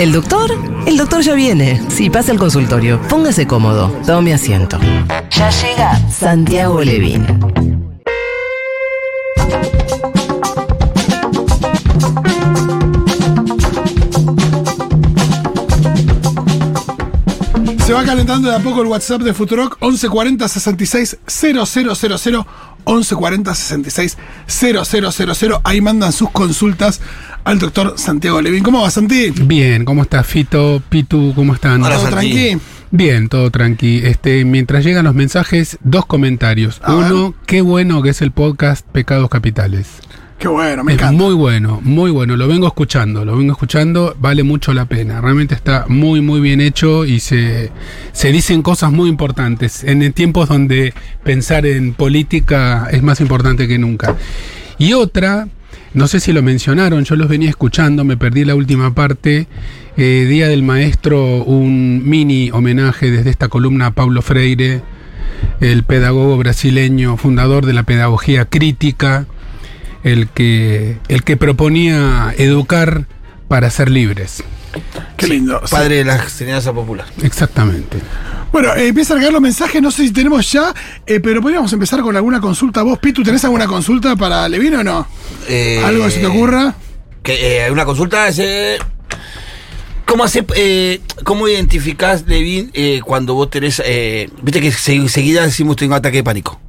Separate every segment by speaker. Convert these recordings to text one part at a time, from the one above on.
Speaker 1: ¿El doctor? El doctor ya viene. Sí, pasa al consultorio. Póngase cómodo. Tome asiento. Ya llega Santiago Levin.
Speaker 2: Se va calentando de a poco el WhatsApp de Futurock 1140 66 000 1140 66 000. Ahí mandan sus consultas al doctor Santiago Levin. ¿Cómo va, Santi?
Speaker 3: Bien, ¿cómo estás, Fito? Pitu, ¿cómo están?
Speaker 2: ¿Todo tranqui?
Speaker 3: Bien, todo tranqui. Este, mientras llegan los mensajes, dos comentarios.
Speaker 2: A
Speaker 3: Uno, qué bueno que es el podcast Pecados Capitales.
Speaker 2: Qué bueno, me
Speaker 3: es
Speaker 2: encanta.
Speaker 3: muy bueno, muy bueno. Lo vengo escuchando, lo vengo escuchando, vale mucho la pena. Realmente está muy, muy bien hecho y se, se dicen cosas muy importantes en tiempos donde pensar en política es más importante que nunca. Y otra, no sé si lo mencionaron, yo los venía escuchando, me perdí la última parte. eh, Día del Maestro, un mini homenaje desde esta columna a Paulo Freire, el pedagogo brasileño, fundador de la pedagogía crítica el que, el que proponía educar para ser libres.
Speaker 2: Qué lindo. Sí.
Speaker 4: Padre de la enseñanza popular.
Speaker 3: Exactamente.
Speaker 2: Bueno, eh, empieza a cargar los mensajes, no sé si tenemos ya, eh, pero podríamos empezar con alguna consulta. ¿Vos, Pitu, tenés alguna consulta para Levin o no?
Speaker 4: Eh,
Speaker 2: ¿Algo que se te ocurra?
Speaker 4: Que, eh, una consulta es. eh, ¿Cómo, hace, eh, ¿Cómo identificás, Levin, eh, cuando vos tenés. eh, Viste que se- seguida decimos tengo ataque de pánico?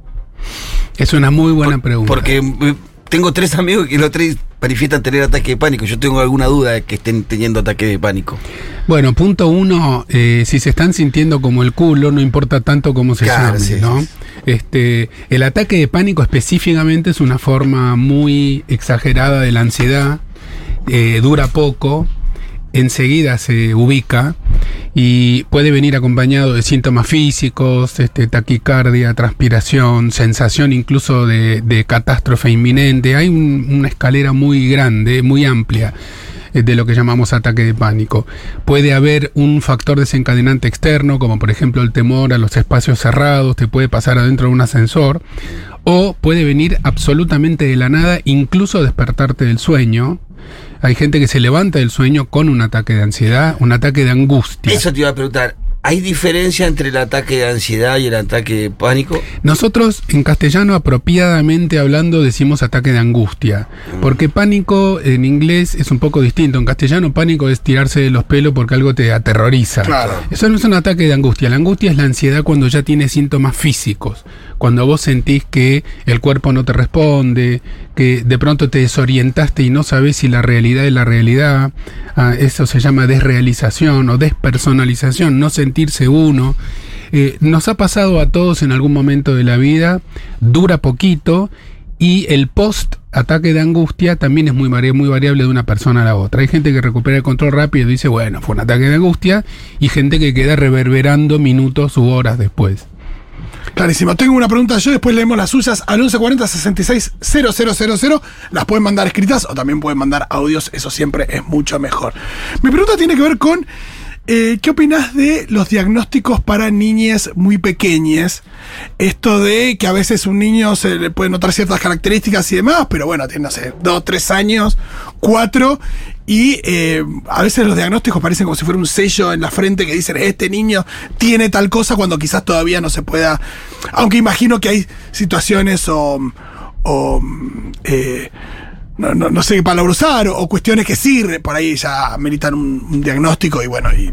Speaker 3: Es una muy buena pregunta.
Speaker 4: Porque eh, tengo tres amigos que los tres manifiestan tener ataque de pánico. Yo tengo alguna duda de que estén teniendo ataque de pánico.
Speaker 3: Bueno, punto uno, eh, si se están sintiendo como el culo, no importa tanto cómo se
Speaker 4: Claro, sí,
Speaker 3: ¿no?
Speaker 4: sí,
Speaker 3: Este, el ataque de pánico específicamente es una forma muy exagerada de la ansiedad, eh, dura poco, enseguida se ubica y puede venir acompañado de síntomas físicos, este, taquicardia, transpiración, sensación incluso de, catástrofe inminente. Hay un- una escalera muy grande, muy amplia eh, de lo que llamamos ataque de pánico. Puede haber un factor desencadenante externo, como por ejemplo el temor a los espacios cerrados, te puede pasar adentro de un ascensor, o puede venir absolutamente de la nada, incluso despertarte del sueño. Hay gente que se levanta del sueño con un ataque de ansiedad, un ataque de angustia.
Speaker 4: Eso te iba a preguntar. ¿Hay diferencia entre el ataque de ansiedad y el ataque de pánico?
Speaker 3: Nosotros en castellano apropiadamente hablando decimos ataque de angustia, porque pánico en inglés es un poco distinto. En castellano pánico es tirarse de los pelos porque algo te aterroriza.
Speaker 2: Claro.
Speaker 3: Eso no es un ataque de angustia. La angustia es la ansiedad cuando ya tiene síntomas físicos, cuando vos sentís que el cuerpo no te responde, que de pronto te desorientaste y no sabes si la realidad es la realidad. Ah, eso se llama desrealización o despersonalización, no sentirse uno. Eh, nos ha pasado a todos en algún momento de la vida, dura poquito y el post ataque de angustia también es muy, muy variable de una persona a la otra. Hay gente que recupera el control rápido y dice, bueno, fue un ataque de angustia, y gente que queda reverberando minutos u horas después.
Speaker 2: Clarísimo. Tengo una pregunta yo, después leemos las suyas al 1140 66 000. Las pueden mandar escritas o también pueden mandar audios, eso siempre es mucho mejor. Mi pregunta tiene que ver con eh, ¿qué opinas de los diagnósticos para niñas muy pequeñas? Esto de que a veces un niño se le puede notar ciertas características y demás, pero bueno, tiene, no sé, dos, tres años, cuatro, y eh, a veces los diagnósticos parecen como si fuera un sello en la frente que dicen, este niño tiene tal cosa cuando quizás todavía no se pueda, aunque imagino que hay situaciones o, o, eh, no, no- no sé qué palabra usar, o, cuestiones que sí, por ahí ya meritan un, diagnóstico y bueno, y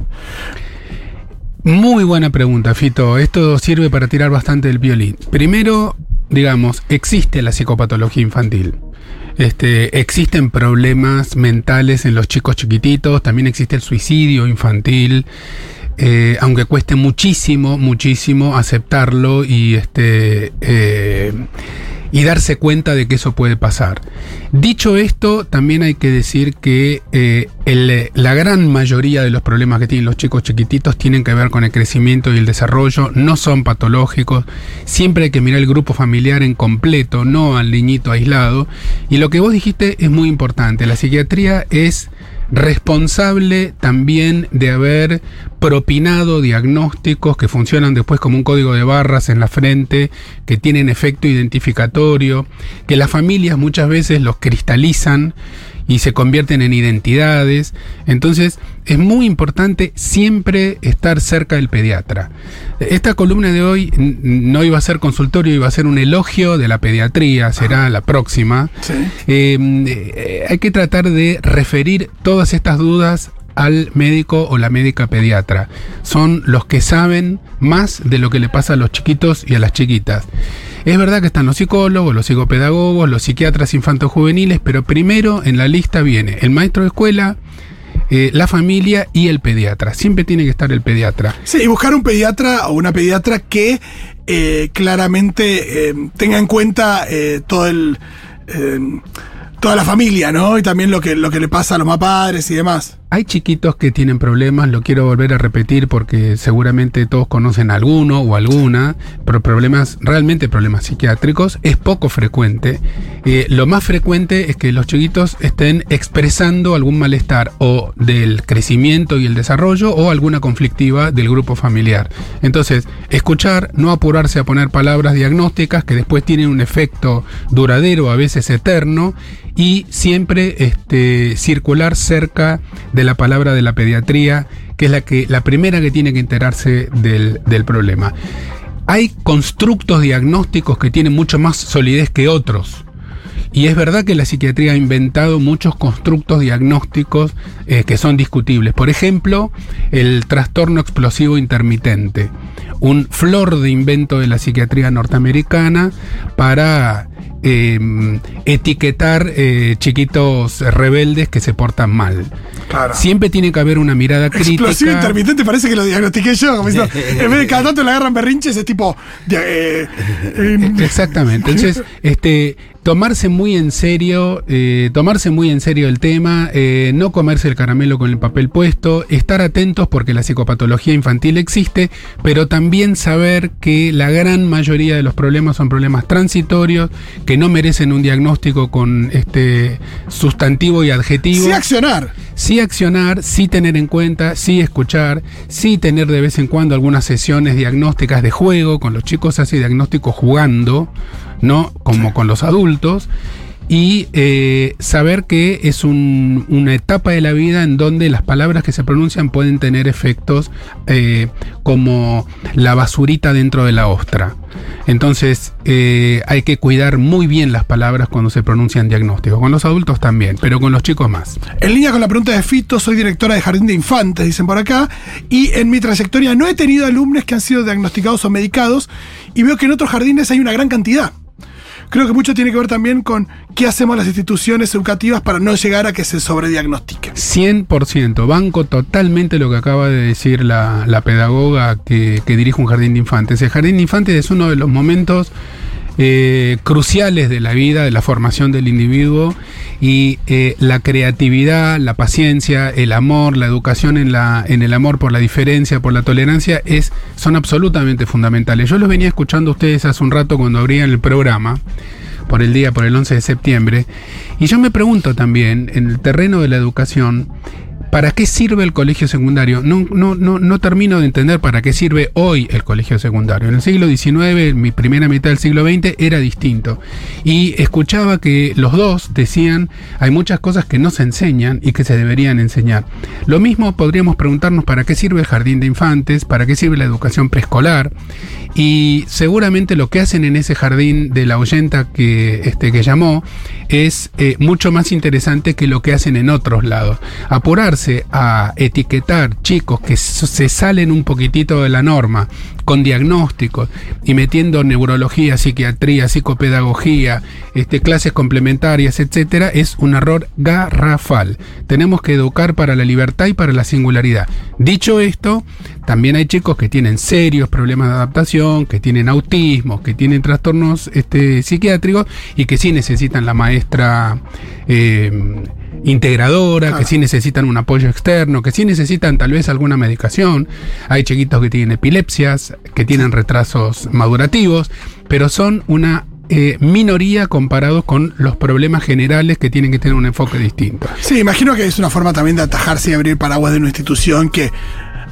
Speaker 3: Muy buena pregunta, Fito. Esto sirve para tirar bastante el violín. Primero, digamos, existe la psicopatología infantil. Este, existen problemas mentales en los chicos chiquititos, también existe el suicidio infantil, eh, aunque cueste muchísimo, muchísimo aceptarlo y este eh, y darse cuenta de que eso puede pasar. Dicho esto, también hay que decir que eh, la gran mayoría de los problemas que tienen los chicos chiquititos tienen que ver con el crecimiento y el desarrollo, no son patológicos, siempre hay que mirar el grupo familiar en completo, no al niñito aislado. Y lo que vos dijiste es muy importante, la psiquiatría es responsable también de haber propinado diagnósticos que funcionan después como un código de barras en la frente, que tienen efecto identificatorio, que las familias muchas veces los cristalizan y se convierten en identidades. Entonces es muy importante siempre estar cerca del pediatra. Esta columna de hoy no iba a ser consultorio, iba a ser un elogio de la pediatría, será la próxima. Em, eh, hay que tratar de referir todas estas dudas al médico o la médica pediatra. Son los que saben más de lo que le pasa a los chiquitos y a las chiquitas. Es verdad que están los psicólogos, los psicopedagogos, los psiquiatras infantojuveniles, pero primero en la lista viene el maestro de escuela, eh, la familia y el pediatra. Siempre tiene que estar el pediatra.
Speaker 2: Sí, y buscar un pediatra o una pediatra que eh, claramente eh, tenga en cuenta todo el toda la familia, ¿no? Y también lo que, lo que le pasa a los más padres y demás.
Speaker 3: Hay chiquitos que tienen problemas, lo quiero volver a repetir porque seguramente todos conocen alguno o alguna, pero problemas, realmente problemas psiquiátricos, es poco frecuente. Eh, lo más frecuente es que los chiquitos estén expresando algún malestar o del crecimiento y el desarrollo o alguna conflictiva del grupo familiar. Entonces, escuchar, no apurarse a poner palabras diagnósticas que después tienen un efecto duradero, a veces eterno, y siempre este, circular cerca de la palabra de la pediatría, que es la, que, la primera que tiene que enterarse del, del problema. Hay constructos diagnósticos que tienen mucho más solidez que otros. Y es verdad que la psiquiatría ha inventado muchos constructos diagnósticos eh, que son discutibles. Por ejemplo, el trastorno explosivo intermitente, un flor de invento de la psiquiatría norteamericana para em, etiquetar eh, chiquitos rebeldes que se portan mal. Siempre tiene que haber una mirada crítica.
Speaker 2: Explosivo intermitente parece que lo diagnostiqué yo. en vez de cada tanto le agarran berrinches, es tipo. Eh,
Speaker 3: Exactamente. Entonces, este, tomarse muy en serio, eh, tomarse muy en serio el tema, eh, no comerse el caramelo con el papel puesto, estar atentos porque la psicopatología infantil existe, pero también saber que la gran mayoría de los problemas son problemas transitorios, que no merecen un diagnóstico con este sustantivo y adjetivo.
Speaker 2: Sí accionar.
Speaker 3: Sí accionar, sí tener en cuenta, sí escuchar, sí tener de vez en cuando algunas sesiones diagnósticas de juego, con los chicos hace diagnóstico jugando no como con los adultos, y eh, saber que es una etapa de la vida en donde las palabras que se pronuncian pueden tener efectos eh, como la basurita dentro de la ostra. Entonces eh, hay que cuidar muy bien las palabras cuando se pronuncian diagnósticos, con los adultos también, pero con los chicos más.
Speaker 2: En línea con la pregunta de Fito, soy directora de Jardín de Infantes, dicen por acá, y en mi trayectoria no he tenido alumnos que han sido diagnosticados o medicados, y veo que en otros jardines hay una gran cantidad creo que mucho tiene que ver también con qué hacemos las instituciones educativas para no llegar a que se sobrediagnostique.
Speaker 3: 100%, banco totalmente lo que acaba de decir la, pedagoga que, que dirige un jardín de infantes. El jardín de infantes es uno de los momentos eh, cruciales de la vida, de la formación del individuo y eh, la creatividad, la paciencia, el amor, la educación en, la, en el amor por la diferencia, por la tolerancia, es, son absolutamente fundamentales. Yo los venía escuchando a ustedes hace un rato cuando abrían el programa por el día, por el 11 de septiembre, y yo me pregunto también, en el terreno de la educación, ¿Para qué sirve el colegio secundario? No, no, no, no termino de entender para qué sirve hoy el colegio secundario. En el siglo XIX, mi primera mitad del siglo XX, era distinto. Y escuchaba que los dos decían, hay muchas cosas que no se enseñan y que se deberían enseñar. Lo mismo podríamos preguntarnos para qué sirve el jardín de infantes, para qué sirve la educación preescolar. Y seguramente lo que hacen en ese jardín de la oyenta que, este, que llamó es eh, mucho más interesante que lo que hacen en otros lados. Apurarse a etiquetar chicos que se salen un poquitito de la norma con diagnósticos y metiendo neurología, psiquiatría, psicopedagogía, este, clases complementarias, etcétera, es un error garrafal. Tenemos que educar para la libertad y para la singularidad. Dicho esto, también hay chicos que tienen serios problemas de adaptación, que tienen autismo, que tienen trastornos este, psiquiátricos y que sí necesitan la maestra. Eh, integradora, que sí necesitan un apoyo externo, que sí necesitan tal vez alguna medicación. Hay chiquitos que tienen epilepsias, que tienen retrasos madurativos, pero son una eh, minoría comparados con los problemas generales que tienen que tener un enfoque distinto.
Speaker 2: Sí, imagino que es una forma también de atajarse y abrir paraguas de una institución que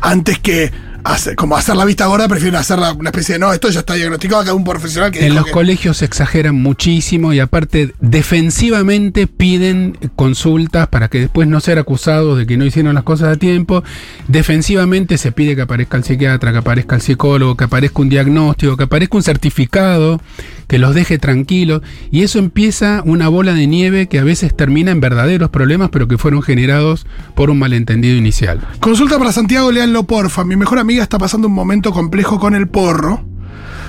Speaker 2: antes que hacer, como hacer la vista gorda, prefieren hacer una especie de no, esto ya está diagnosticado acá un profesional que
Speaker 3: En los
Speaker 2: que-
Speaker 3: colegios se exageran muchísimo y aparte defensivamente piden consultas para que después no ser acusados de que no hicieron las cosas a tiempo. Defensivamente se pide que aparezca el psiquiatra, que aparezca el psicólogo, que aparezca un diagnóstico, que aparezca un certificado que los deje tranquilos y eso empieza una bola de nieve que a veces termina en verdaderos problemas pero que fueron generados por un malentendido inicial.
Speaker 2: Consulta para Santiago, leanlo porfa. Mi mejor amiga está pasando un momento complejo con el porro.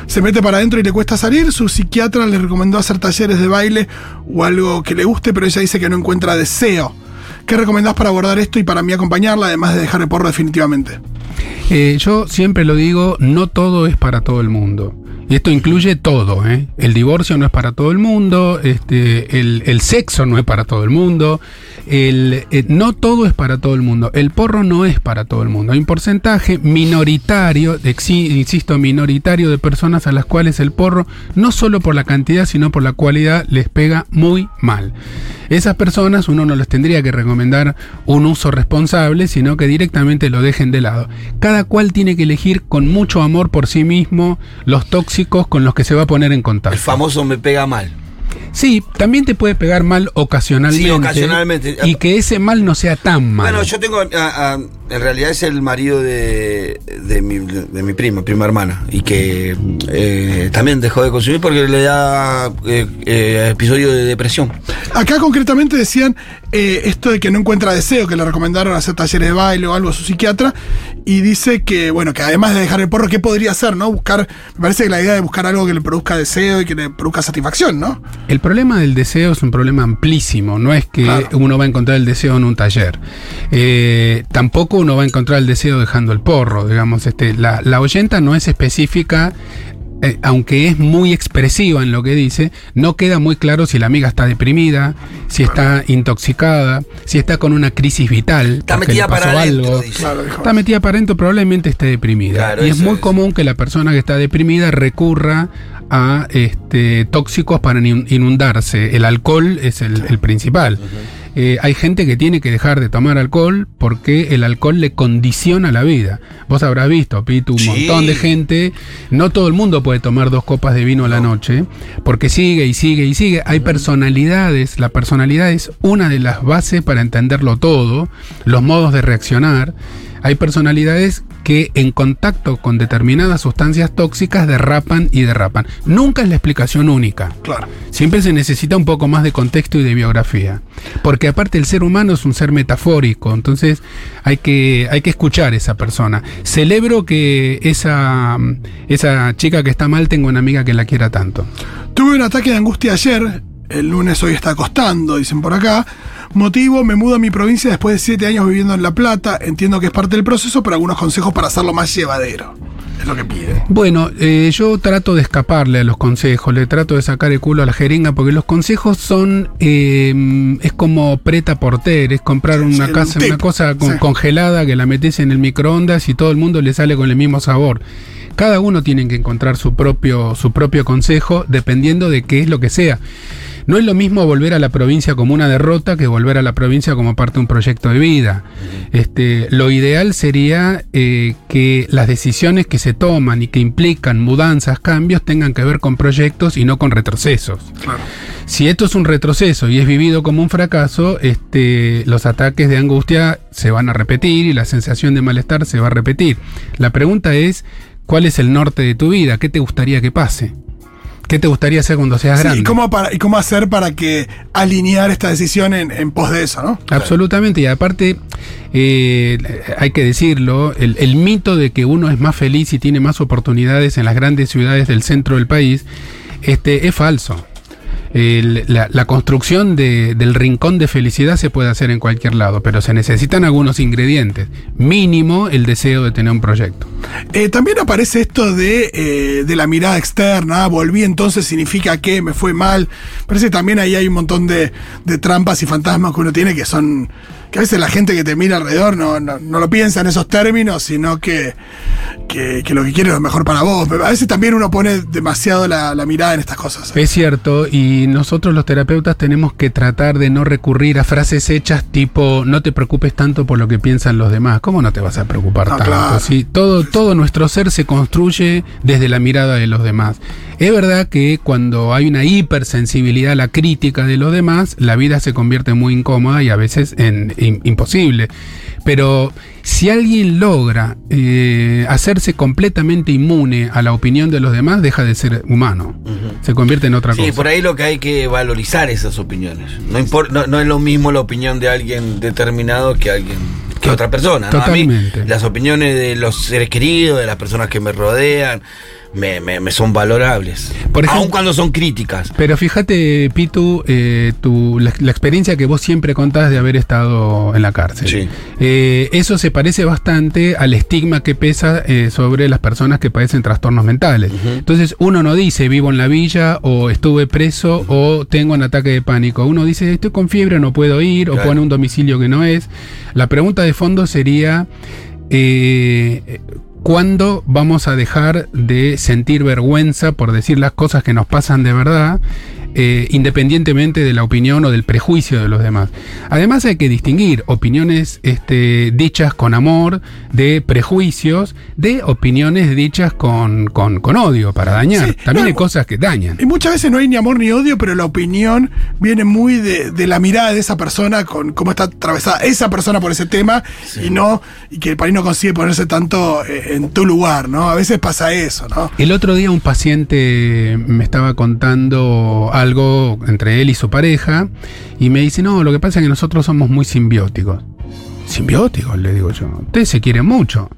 Speaker 2: Se mete para adentro y le cuesta salir. Su psiquiatra le recomendó hacer talleres de baile o algo que le guste, pero ella dice que no encuentra deseo. ¿Qué recomendás para abordar esto y para mí acompañarla, además de dejar el porro definitivamente?
Speaker 3: Eh, yo siempre lo digo, no todo es para todo el mundo. Y esto incluye todo, ¿eh? El divorcio no es para todo el mundo, este, el, el sexo no es para todo el mundo, el, eh, no todo es para todo el mundo, el porro no es para todo el mundo. Hay un porcentaje minoritario, exi- insisto, minoritario de personas a las cuales el porro, no solo por la cantidad, sino por la cualidad, les pega muy mal. Esas personas uno no les tendría que recomendar un uso responsable, sino que directamente lo dejen de lado. Cada cual tiene que elegir con mucho amor por sí mismo los tóxicos con los que se va a poner en
Speaker 4: El
Speaker 3: contacto.
Speaker 4: famoso me pega mal.
Speaker 3: Sí, también te puede pegar mal ocasionalmente.
Speaker 4: Sí, ocasionalmente.
Speaker 3: Y que ese mal no sea tan mal.
Speaker 4: Bueno, yo tengo. a- a- en realidad es el marido de, de, mi, de mi prima, prima hermana. Y que eh, también dejó de consumir porque le da eh, eh, episodio de depresión.
Speaker 2: Acá concretamente decían eh, esto de que no encuentra deseo, que le recomendaron hacer talleres de baile o algo a su psiquiatra, y dice que, bueno, que además de dejar el porro, ¿qué podría hacer, no? Buscar, me parece que la idea de buscar algo que le produzca deseo y que le produzca satisfacción, ¿no?
Speaker 3: El problema del deseo es un problema amplísimo, no es que
Speaker 2: Claro.
Speaker 3: uno va a encontrar el deseo en un taller. Eh, tampoco uno va a encontrar el deseo dejando el porro, digamos, este, la, la oyenta no es específica. Eh, aunque es muy expresiva en lo que dice, no queda muy claro si la amiga está deprimida, si está intoxicada, si está con una crisis vital,
Speaker 4: Está metida
Speaker 3: pasó
Speaker 4: para adentro,
Speaker 3: algo.
Speaker 4: dice.
Speaker 2: Claro, dijo.
Speaker 3: Está metida para adentro, probablemente esté deprimida.
Speaker 4: Claro,
Speaker 3: y es
Speaker 4: eso
Speaker 3: muy
Speaker 4: es.
Speaker 3: común que la persona que está deprimida recurra a este, tóxicos para in- inundarse. El alcohol es el, el principal. Eh, hay gente que tiene que dejar de tomar alcohol porque el alcohol le condiciona la vida. Vos habrás visto, Pitu, un
Speaker 4: Sí.
Speaker 3: montón de gente. No todo el mundo puede tomar dos copas de vino a la noche porque sigue y sigue y sigue. Hay personalidades. La personalidad es una de las bases para entenderlo todo, los modos de reaccionar. Hay personalidades que en contacto con determinadas sustancias tóxicas derrapan y derrapan. Nunca es la explicación única.
Speaker 2: Claro.
Speaker 3: Siempre se necesita un poco más de contexto y de biografía. Porque aparte el ser humano es un ser metafórico, entonces hay que, hay que escuchar a esa persona. Celebro que esa, esa chica que está mal tenga una amiga que la quiera tanto.
Speaker 2: Tuve un ataque de angustia ayer, el lunes hoy está costando, dicen por acá. Motivo, me mudo a mi provincia después de siete años viviendo en La Plata. Entiendo que es parte del proceso, pero algunos consejos para hacerlo más llevadero. Es lo que pide.
Speaker 3: Bueno, eh, yo trato de escaparle a los consejos, le trato de sacar el culo a la jeringa, porque los consejos son, eh, es como preta porter, es comprar una
Speaker 2: sí,
Speaker 3: casa,
Speaker 2: un
Speaker 3: una cosa con-
Speaker 2: Sí.
Speaker 3: congelada que la metes en el microondas y todo el mundo le sale con el mismo sabor. Cada uno tiene que encontrar su propio, su propio consejo dependiendo de qué es lo que sea. No es lo mismo volver a la provincia como una derrota que volver a la provincia como parte de un proyecto de vida. Este, lo ideal sería eh, que las decisiones que se toman y que implican mudanzas, cambios, tengan que ver con proyectos y no con retrocesos.
Speaker 2: Claro.
Speaker 3: Si esto es un retroceso y es vivido como un fracaso, este, los ataques de angustia se van a repetir y la sensación de malestar se va a repetir. La pregunta es, ¿cuál es el norte de tu vida? ¿Qué te gustaría que pase? ¿Qué te gustaría hacer cuando seas
Speaker 2: Sí,
Speaker 3: grande?
Speaker 2: ¿y, cómo para- ¿Y cómo hacer para que alinear esta decisión en, en pos de eso, no?
Speaker 3: Absolutamente, y aparte, eh, hay que decirlo, el, el mito de que uno es más feliz y tiene más oportunidades en las grandes ciudades del centro del país, este, es falso. La construcción de- del rincón de felicidad se puede hacer en cualquier lado, pero se necesitan algunos ingredientes. Mínimo el deseo de tener un proyecto.
Speaker 2: Eh, también aparece esto de, eh, de la mirada externa. ah, Volví entonces significa que me fue mal. Parece que también ahí hay un montón de, de trampas y fantasmas que uno tiene que son que a veces la gente que te mira alrededor no, no, no lo piensa en esos términos, sino que, que, que lo que quiere es lo mejor para vos. A veces también uno pone demasiado la, la mirada en estas cosas.
Speaker 3: Es cierto, y nosotros los terapeutas tenemos que tratar de no recurrir a frases hechas tipo no te preocupes tanto por lo que piensan los demás. ¿Cómo no te vas a preocupar
Speaker 2: No,
Speaker 3: tanto?
Speaker 2: claro.
Speaker 3: Todo, todo nuestro ser se construye desde la mirada de los demás. Es verdad que cuando hay una hipersensibilidad a la crítica de los demás, la vida se convierte muy incómoda y a veces en imposible. Pero si alguien logra eh, hacerse completamente inmune a la opinión de los demás, deja de ser humano. Se convierte en otra
Speaker 4: Sí,
Speaker 3: cosa.
Speaker 4: por ahí lo que hay que valorizar esas opiniones. No, no, no es lo mismo la opinión de alguien determinado que alguien que otra persona. ¿no? A mí,
Speaker 3: totalmente.
Speaker 4: las opiniones de los seres queridos, de las personas que me rodean, me, me- me son valorables.
Speaker 3: Por ejemplo-
Speaker 4: Aun cuando son críticas.
Speaker 3: Pero fíjate, Pitu, eh, tu, la, la experiencia que vos siempre contás de haber estado en la cárcel.
Speaker 4: Sí.
Speaker 3: Eh, eso se parece bastante al estigma que pesa eh, sobre las personas que padecen trastornos mentales. Entonces, uno no dice vivo en la villa o estuve preso o tengo un ataque de pánico. Uno dice estoy con fiebre, no puedo ir o pone un domicilio que no es. La pregunta de fondo sería... eh, ¿Cuándo vamos a dejar de sentir vergüenza por decir las cosas que nos pasan de verdad, eh, independientemente de la opinión o del prejuicio de los demás? Además hay que distinguir opiniones este, dichas con amor de prejuicios de opiniones dichas con, con- con odio para dañar.
Speaker 2: Sí,
Speaker 3: También
Speaker 2: no,
Speaker 3: hay cosas que dañan.
Speaker 2: Y muchas veces no hay ni amor ni odio, pero la opinión viene muy de, de la mirada de esa persona, con cómo está atravesada esa persona por ese tema, y no, y que el país no consigue ponerse tanto eh, en tu lugar, ¿no? A veces pasa eso, ¿no?
Speaker 3: El otro día un paciente me estaba contando algo entre él y su pareja y me dice, no, lo que pasa es que nosotros somos muy simbióticos. Simbióticos, le digo yo. Ustedes se quieren mucho.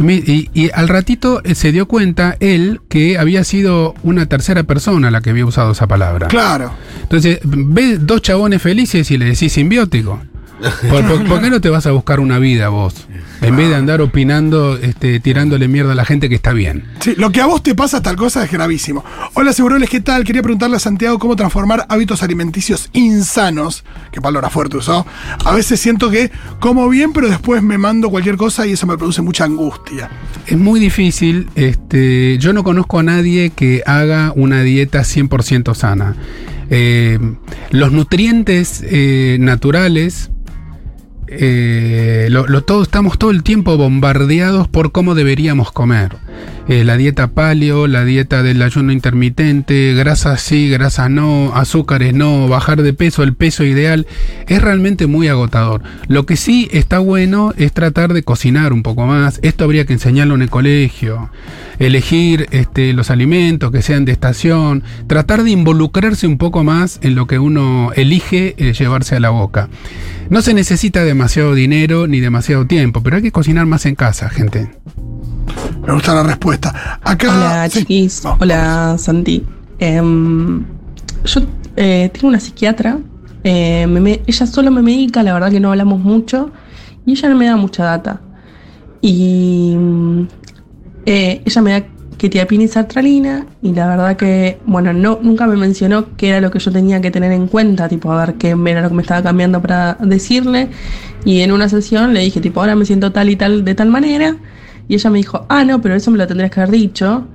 Speaker 3: Y, al ratito eh, se dio cuenta él que había sido una tercera persona la que había usado esa palabra.
Speaker 2: Claro.
Speaker 3: Entonces, ve dos chabones felices y le decís simbiótico. ¿Por, por- por qué no te vas a buscar una vida vos? En vez de andar opinando, este, tirándole mierda a la gente que está bien.
Speaker 2: Sí, lo que a vos te pasa tal cosa es gravísimo. Hola, Seguroles, ¿qué tal? Quería preguntarle a Santiago cómo transformar hábitos alimenticios insanos, que palabra fuerte usó. A veces siento que como bien, pero después me mando cualquier cosa y eso me produce mucha angustia.
Speaker 3: Es muy difícil. Este, yo no conozco a nadie que haga una dieta 100% sana. Eh, los nutrientes eh, naturales, eh, lo, todo, estamos todo el tiempo bombardeados por cómo deberíamos comer. Eh, la dieta paleo, la dieta del ayuno intermitente, grasas sí, grasas no, azúcares no, bajar de peso, el peso ideal, es realmente muy agotador. Lo que sí está bueno es tratar de cocinar un poco más. Esto habría que enseñarlo en el colegio. Elegir este, los alimentos que sean de estación. Tratar de involucrarse un poco más en lo que uno elige eh, llevarse a la boca. No se necesita demasiado dinero ni demasiado tiempo, pero hay que cocinar más en casa, gente.
Speaker 2: Me gusta la respuesta. Acá.
Speaker 5: Hola
Speaker 2: sí.
Speaker 5: chiquis,
Speaker 2: Vamos.
Speaker 5: hola Santi. Em, yo eh, tengo una psiquiatra, eh, me- me- ella solo me medica, la verdad que no hablamos mucho, y ella no me da mucha data. Y eh, ella me da quetiapina y sertralina, y la verdad que, bueno, no, nunca me mencionó qué era lo que yo tenía que tener en cuenta, tipo, a ver qué era lo que me estaba cambiando para decirle. Y en una sesión le dije, tipo, ahora me siento tal y tal de tal manera. Y ella me dijo, ah, no, pero eso me lo tendrías que haber dicho.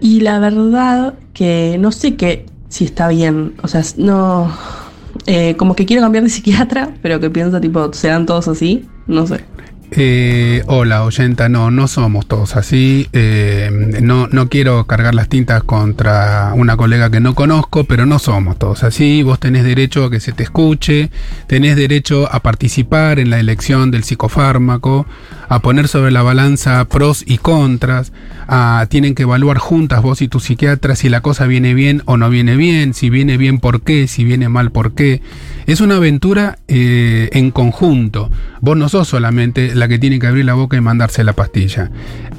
Speaker 5: Y la verdad que no sé qué si está bien. O sea, no. eh, como que quiero cambiar de psiquiatra, pero que pienso, tipo, serán todos así. No sé.
Speaker 3: Eh, hola, oyenta, no, no somos todos así. Eh, no, no quiero cargar las tintas contra una colega que no conozco, pero no somos todos así. Vos tenés derecho a que se te escuche, tenés derecho a participar en la elección del psicofármaco, a poner sobre la balanza pros y contras, tienen que evaluar juntas vos y tu psiquiatra si la cosa viene bien o no viene bien, si viene bien por qué, si viene mal por qué. Es una aventura eh, en conjunto. Vos no sos solamente la que tiene que abrir la boca y mandarse la pastilla.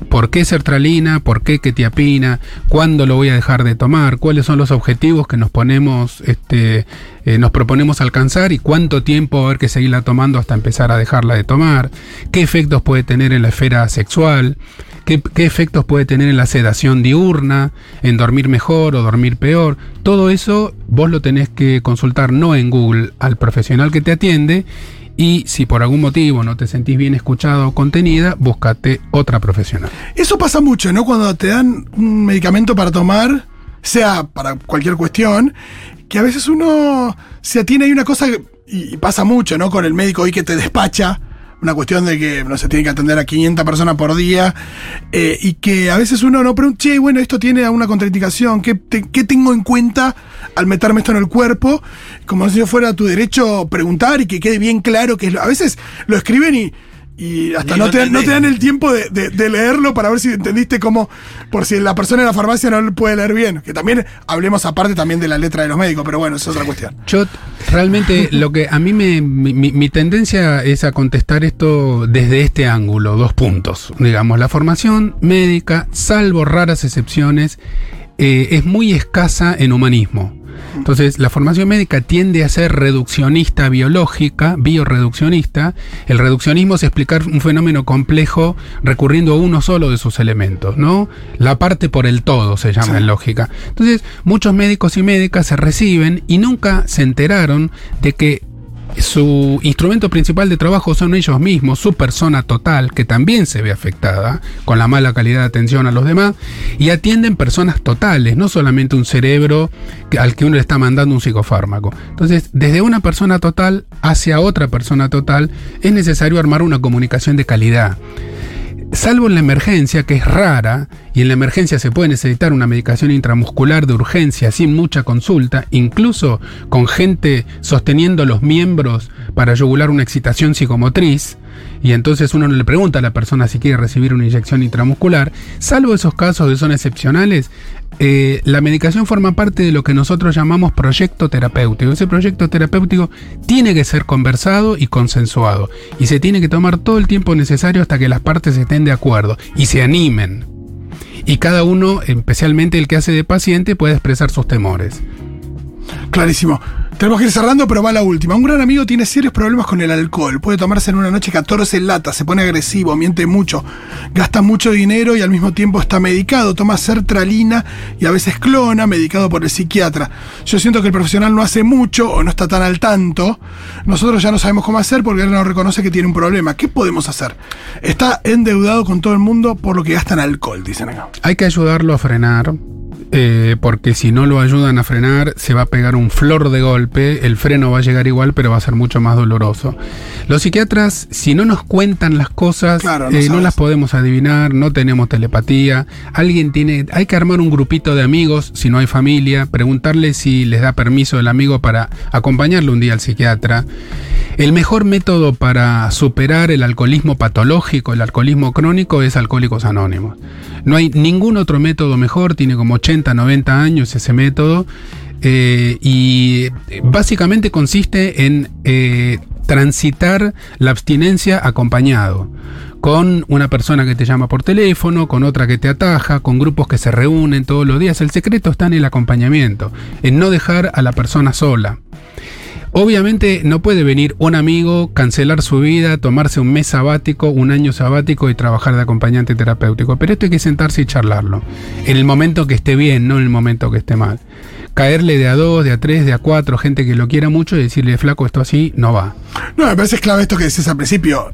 Speaker 3: ¿Por qué sertralina? ¿Por qué ketiapina? ¿Cuándo lo voy a dejar de tomar? ¿Cuáles son los objetivos que nos ponemos, este, eh, nos proponemos alcanzar? ¿Y cuánto tiempo va a haber que seguirla tomando hasta empezar a dejarla de tomar? ¿Qué efectos puede tener en la esfera sexual? ¿Qué, qué efectos puede tener en la sedación diurna? ¿En dormir mejor o dormir peor? Todo eso vos lo tenés que consultar no en Google al profesional que te atiende Y si por algún motivo no te sentís bien escuchado o contenida, búscate otra profesional.
Speaker 2: Eso pasa mucho, ¿no? Cuando te dan un medicamento para tomar, sea para cualquier cuestión, que a veces uno se atiene a una cosa, y, pasa mucho, ¿no? Con el médico hoy que te despacha, una cuestión de que, no se tiene que atender a 500 personas por día, eh, y que a veces uno no pregunta, che, bueno, esto tiene alguna contraindicación, ¿qué, qué tengo en cuenta al meterme esto en el cuerpo? Como si fuera tu derecho preguntar y que quede bien claro que A veces lo escriben y... Y hasta no
Speaker 4: no
Speaker 2: te, dan- no te dan
Speaker 4: entendés.
Speaker 2: el tiempo de, de- de leerlo para ver si entendiste cómo, por si la persona en la farmacia no lo puede leer bien. Que también hablemos aparte también de la letra de los médicos, pero bueno, es otra cuestión.
Speaker 3: Yo realmente lo que a mí me mi, mi- mi tendencia es a contestar esto desde este ángulo, dos puntos. Digamos, la formación médica, salvo raras excepciones, eh, es muy escasa en humanismo. Entonces, la formación médica tiende a ser reduccionista biológica, bioreduccionista. El reduccionismo es explicar un fenómeno complejo recurriendo a uno solo de sus elementos, ¿no? La parte por el todo se llama
Speaker 2: Sí.
Speaker 3: en lógica. Entonces, muchos médicos y médicas se reciben y nunca se enteraron de que su instrumento principal de trabajo son ellos mismos, su persona total, que también se ve afectada con la mala calidad de atención a los demás, y atienden personas totales, no solamente un cerebro al que uno le está mandando un psicofármaco. Entonces, desde una persona total hacia otra persona total, es necesario armar una comunicación de calidad. Salvo en la emergencia, que es rara, y en la emergencia se puede necesitar una medicación intramuscular de urgencia sin mucha consulta, incluso con gente sosteniendo los miembros para yugular una excitación psicomotriz, y entonces uno no le pregunta a la persona si quiere recibir una inyección intramuscular, salvo esos casos que son excepcionales, eh, la medicación forma parte de lo que nosotros llamamos proyecto terapéutico. Ese proyecto terapéutico tiene que ser conversado y consensuado. Y se tiene que tomar todo el tiempo necesario hasta que las partes estén de acuerdo y se animen. Y cada uno, especialmente el que hace de paciente, puede expresar sus temores.
Speaker 2: Clarísimo. Tenemos que ir cerrando, pero va la última. Un gran amigo tiene serios problemas con el alcohol. Puede tomarse en una noche 14 latas, se pone agresivo, miente mucho, gasta mucho dinero y al mismo tiempo está medicado. Toma sertralina y a veces clona, medicado por el psiquiatra. Yo siento que el profesional no hace mucho o no está tan al tanto. Nosotros ya no sabemos cómo hacer porque él no reconoce que tiene un problema. ¿Qué podemos hacer? Está endeudado con todo el mundo por lo que gasta en alcohol, dicen acá.
Speaker 3: Hay que ayudarlo a frenar, eh, porque si no lo ayudan a frenar, se va a pegar un flor de golpe, el freno va a llegar igual, pero va a ser mucho más doloroso. Los psiquiatras, si no nos cuentan las cosas,
Speaker 2: Claro, no
Speaker 3: eh, no, las podemos adivinar, no tenemos telepatía. Alguien tiene, hay que armar un grupito de amigos, si no hay familia, preguntarle si les da permiso el amigo para acompañarle un día al psiquiatra. El mejor método para superar el alcoholismo patológico, el alcoholismo crónico, es Alcohólicos Anónimos. No hay ningún otro método mejor, tiene como 80, 90 años ese método. eh, y eh, básicamente consiste en eh, transitar la abstinencia acompañado con una persona que te llama por teléfono, con otra que te ataja, con grupos que se reúnen todos los días. El secreto está en el acompañamiento, en no dejar a la persona sola. Obviamente no puede venir un amigo, cancelar su vida, tomarse un mes sabático, un año sabático y trabajar de acompañante terapéutico. Pero esto hay que sentarse y charlarlo. En el momento que esté bien, no en el momento que esté mal. Caerle de a dos, de a tres, de a cuatro, gente que lo quiera mucho y decirle, flaco, esto así no va.
Speaker 2: No, me parece clave esto que decías al principio.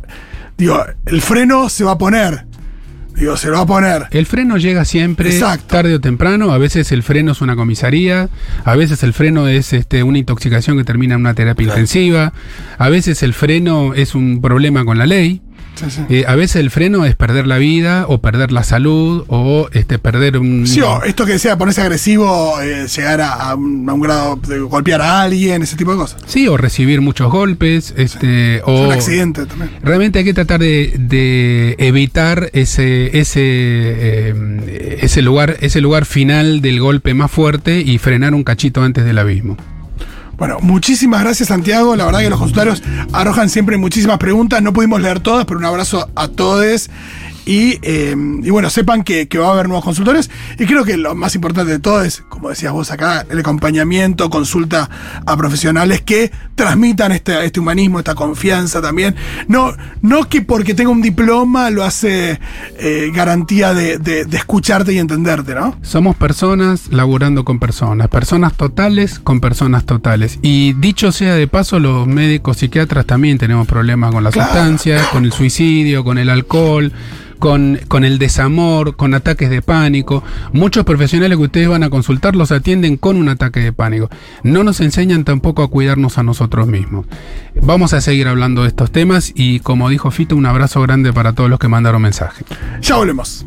Speaker 2: Digo, el freno se va a poner. Digo, se lo va a poner.
Speaker 3: El freno llega siempre,
Speaker 2: Exacto.
Speaker 3: tarde o temprano. A veces el freno es una comisaría, a veces el freno es este, una intoxicación que termina en una terapia intensiva, a veces el freno es un problema con la ley.
Speaker 2: Sí, sí.
Speaker 3: Eh, a veces el freno es perder la vida o perder la salud o este, perder un...
Speaker 2: Sí, o esto que decía, ponerse agresivo, eh, llegar a, a un, a un grado de golpear a alguien, ese tipo de cosas.
Speaker 3: Sí, o recibir muchos golpes, este,
Speaker 2: Es
Speaker 3: o...
Speaker 2: un accidente también.
Speaker 3: Realmente hay que tratar de, de evitar ese, ese, eh, ese, lugar, ese lugar final del golpe más fuerte y frenar un cachito antes del abismo.
Speaker 2: Bueno, muchísimas gracias Santiago. La verdad que los consultarios arrojan siempre muchísimas preguntas. No pudimos leer todas, pero un abrazo a todos. Y, eh, y bueno, sepan que, que va a haber nuevos consultores. Y creo que lo más importante de todo es, como decías vos acá, el acompañamiento, consulta a profesionales que transmitan este, este humanismo, esta confianza también. No, no que porque tenga un diploma lo hace eh, garantía de, de- de escucharte y entenderte, ¿no?
Speaker 3: Somos personas laburando con personas, personas totales con personas totales. Y dicho sea de paso, los médicos psiquiatras también tenemos problemas con las
Speaker 2: Claro.
Speaker 3: sustancias, con el suicidio, con el alcohol. Con, con el desamor, con ataques de pánico. Muchos profesionales que ustedes van a consultar los atienden con un ataque de pánico. No nos enseñan tampoco a cuidarnos a nosotros mismos. Vamos a seguir hablando de estos temas y como dijo Fito, un abrazo grande para todos los que mandaron mensaje.
Speaker 2: Ya volvemos.